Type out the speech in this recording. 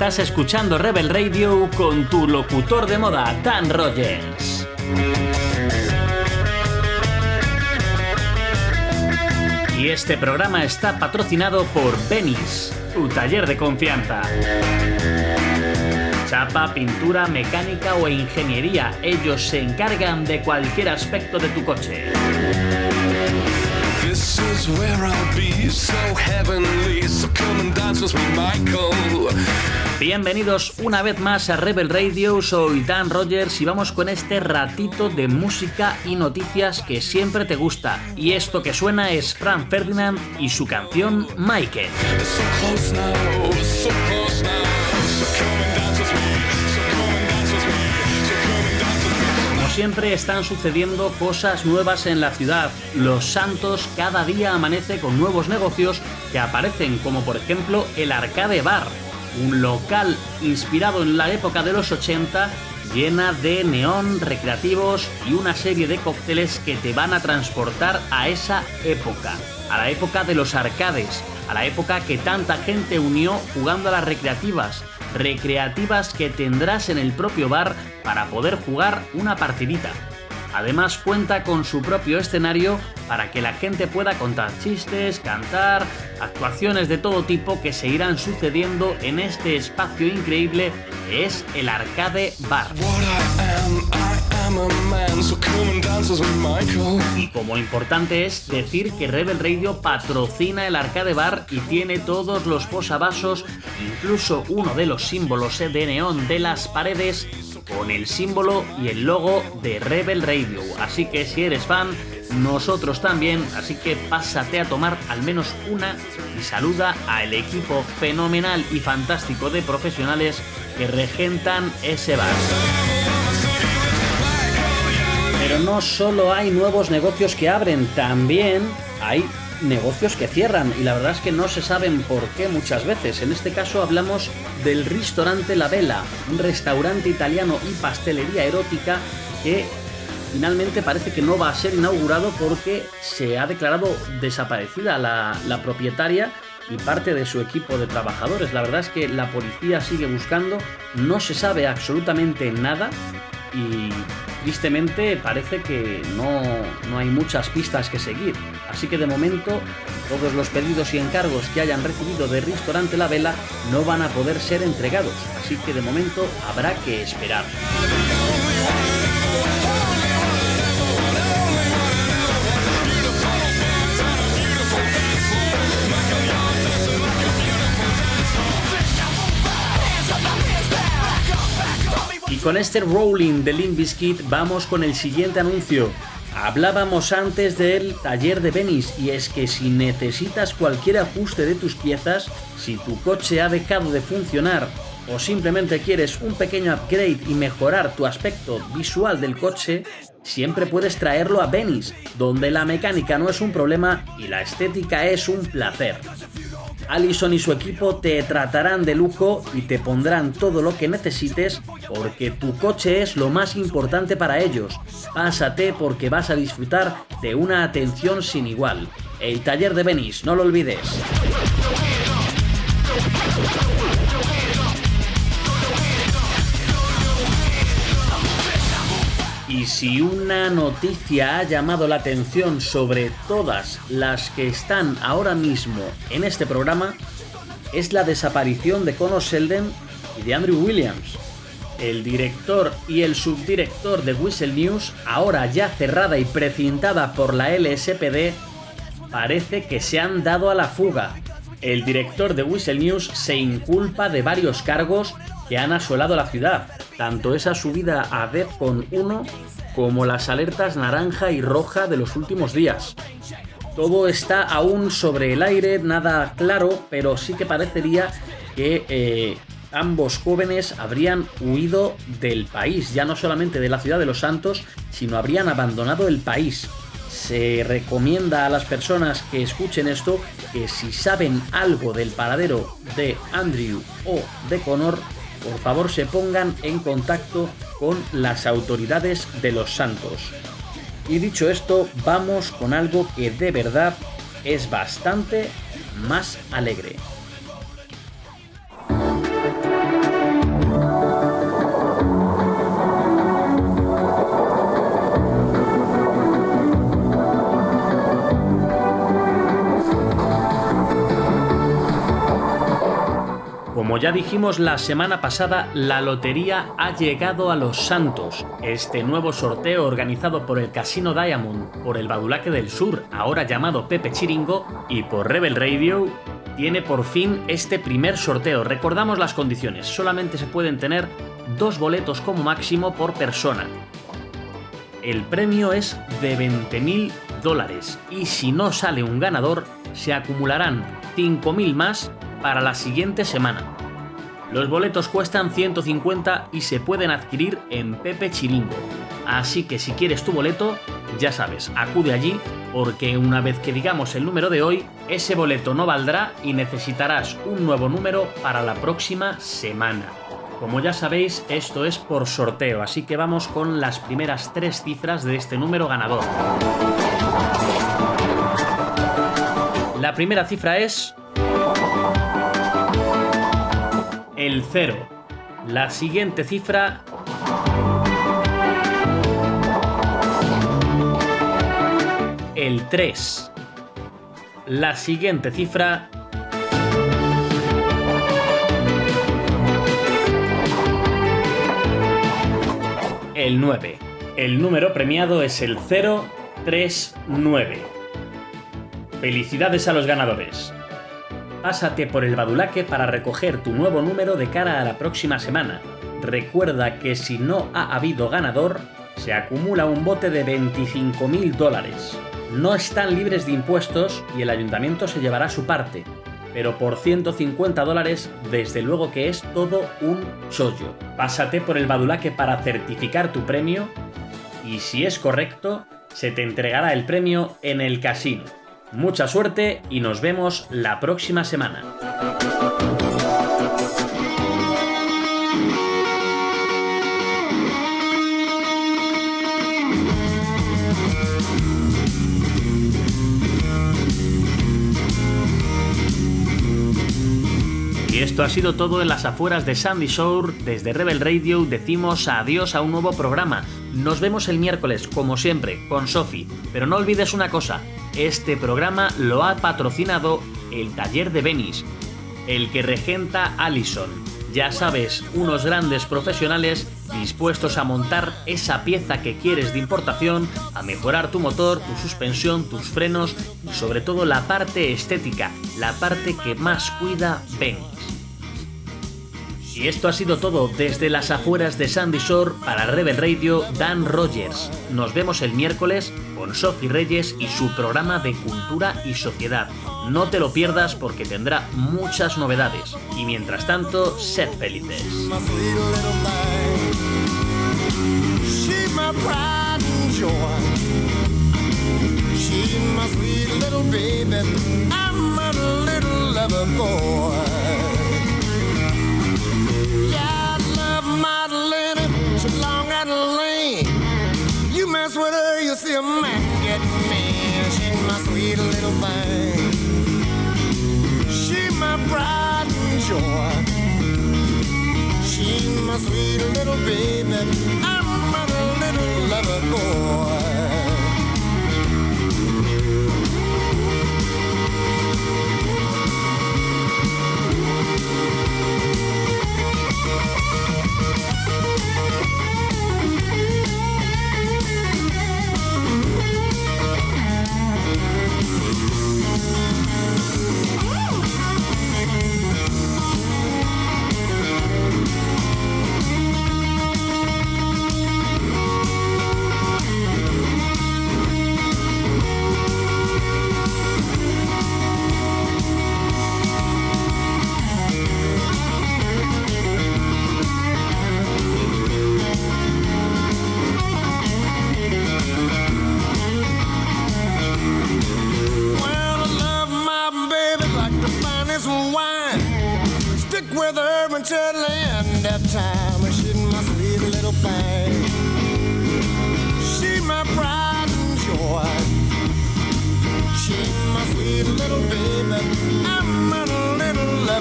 Estás escuchando Rebel Radio con tu locutor de moda, Dan Rogers. Y este programa está patrocinado por Benis, tu taller de confianza. Chapa, pintura, mecánica o ingeniería, ellos se encargan de cualquier aspecto de tu coche. Bienvenidos una vez más a Rebel Radio, soy Dan Rogers y vamos con este ratito de música y noticias que siempre te gusta. Y esto que suena es Frank Ferdinand y su canción Michael siempre están sucediendo cosas nuevas en la ciudad. Los Santos cada día amanece con nuevos negocios que aparecen, como por ejemplo el Arcade Bar, un local inspirado en la época de los 80 llena de neón, recreativos y una serie de cócteles que te van a transportar a esa época, a la época de los arcades, a la época que tanta gente unió jugando a las recreativas, recreativas que tendrás en el propio bar para poder jugar una partidita. Además cuenta con su propio escenario para que la gente pueda contar chistes, cantar, actuaciones de todo tipo que se irán sucediendo en este espacio increíble que es el Arcade Bar. Y como importante es decir que Rebel Radio patrocina el Arcade Bar y tiene todos los posavasos, incluso uno de los símbolos de neón de las paredes con el símbolo y el logo de Rebel Radio. Así que si eres fan, nosotros también, así que pásate a tomar al menos una y saluda al equipo fenomenal y fantástico de profesionales que regentan ese bar. Pero no solo hay nuevos negocios que abren, también hay negocios que cierran y la verdad es que no se saben por qué muchas veces. En este caso hablamos del restaurante La Vela, un restaurante italiano y pastelería erótica que finalmente parece que no va a ser inaugurado porque se ha declarado desaparecida la, la propietaria y parte de su equipo de trabajadores. La verdad es que la policía sigue buscando, no se sabe absolutamente nada y tristemente parece que no, no, hay muchas pistas que seguir. Así que de momento todos los pedidos y encargos que hayan recibido de Restaurante La Vela no van a poder ser entregados. Así que de momento habrá que esperar. Con este rolling de Limp Bizkit vamos con el siguiente anuncio. Hablábamos antes del taller de Venice y es que si necesitas cualquier ajuste de tus piezas, si tu coche ha dejado de funcionar o simplemente quieres un pequeño upgrade y mejorar tu aspecto visual del coche, siempre puedes traerlo a Venice, donde la mecánica no es un problema y la estética es un placer. Allison y su equipo te tratarán de lujo y te pondrán todo lo que necesites porque tu coche es lo más importante para ellos. Pásate porque vas a disfrutar de una atención sin igual. El taller de Venice, no lo olvides. Y si una noticia ha llamado la atención sobre todas las que están ahora mismo en este programa, es la desaparición de Conor Selden y de Andrew Williams. El director y el subdirector de Whistle News, ahora ya cerrada y precintada por la LSPD, parece que se han dado a la fuga. El director de Whistle News se inculpa de varios cargos que han asolado la ciudad, tanto esa subida a DEFCON 1 como las alertas naranja y roja de los últimos días. Todo está aún sobre el aire, nada claro, pero sí que parecería que eh, ambos jóvenes habrían huido del país, ya no solamente de la ciudad de Los Santos, sino habrían abandonado el país. Se recomienda a las personas que escuchen esto que si saben algo del paradero de Andrew o de Connor, por favor se pongan en contacto con las autoridades de los santos. Y dicho esto, vamos con algo que de verdad es bastante más alegre. Ya dijimos la semana pasada, la lotería ha llegado a Los Santos. Este nuevo sorteo organizado por el Casino Diamond, por el Badulaque del Sur, ahora llamado Pepe Chiringo, y por Rebel Radio, tiene por fin este primer sorteo. Recordamos las condiciones, solamente se pueden tener dos boletos como máximo por persona. El premio es de 20.000 dólares y si no sale un ganador, se acumularán 5.000 más para la siguiente semana. Los boletos cuestan 150 y se pueden adquirir en Pepe Chiringo. Así que si quieres tu boleto, ya sabes, acude allí porque una vez que digamos el número de hoy, ese boleto no valdrá y necesitarás un nuevo número para la próxima semana. Como ya sabéis, esto es por sorteo, así que vamos con las primeras tres cifras de este número ganador. La primera cifra es el 0. La siguiente cifra el 3. La siguiente cifra el 9. El número premiado es el 039. Felicidades a los ganadores. Pásate por el Badulaque para recoger tu nuevo número de cara a la próxima semana. Recuerda que si no ha habido ganador, se acumula un bote de 25.000 dólares. No están libres de impuestos y el ayuntamiento se llevará su parte, pero por 150 dólares desde luego que es todo un chollo. Pásate por el Badulaque para certificar tu premio y si es correcto, se te entregará el premio en el casino. Mucha suerte y nos vemos la próxima semana. Y esto ha sido todo en las afueras de Sandy Shore. Desde Rebel Radio decimos adiós a un nuevo programa. Nos vemos el miércoles, como siempre, con Sophie. Pero no olvides una cosa, este programa lo ha patrocinado el Taller de Venice, el que regenta Allison. Ya sabes, unos grandes profesionales dispuestos a montar esa pieza que quieres de importación, a mejorar tu motor, tu suspensión, tus frenos y sobre todo la parte estética, la parte que más cuida Venice. Y esto ha sido todo desde las afueras de Sandy Shore para Rebel Radio Dan Rogers. Nos vemos el miércoles con Sophie Reyes y su programa de cultura y sociedad. No te lo pierdas porque tendrá muchas novedades. Y mientras tanto, sed felices. You man get me. She's my sweet little thing. She's my pride and joy. She's my sweet little baby. I'm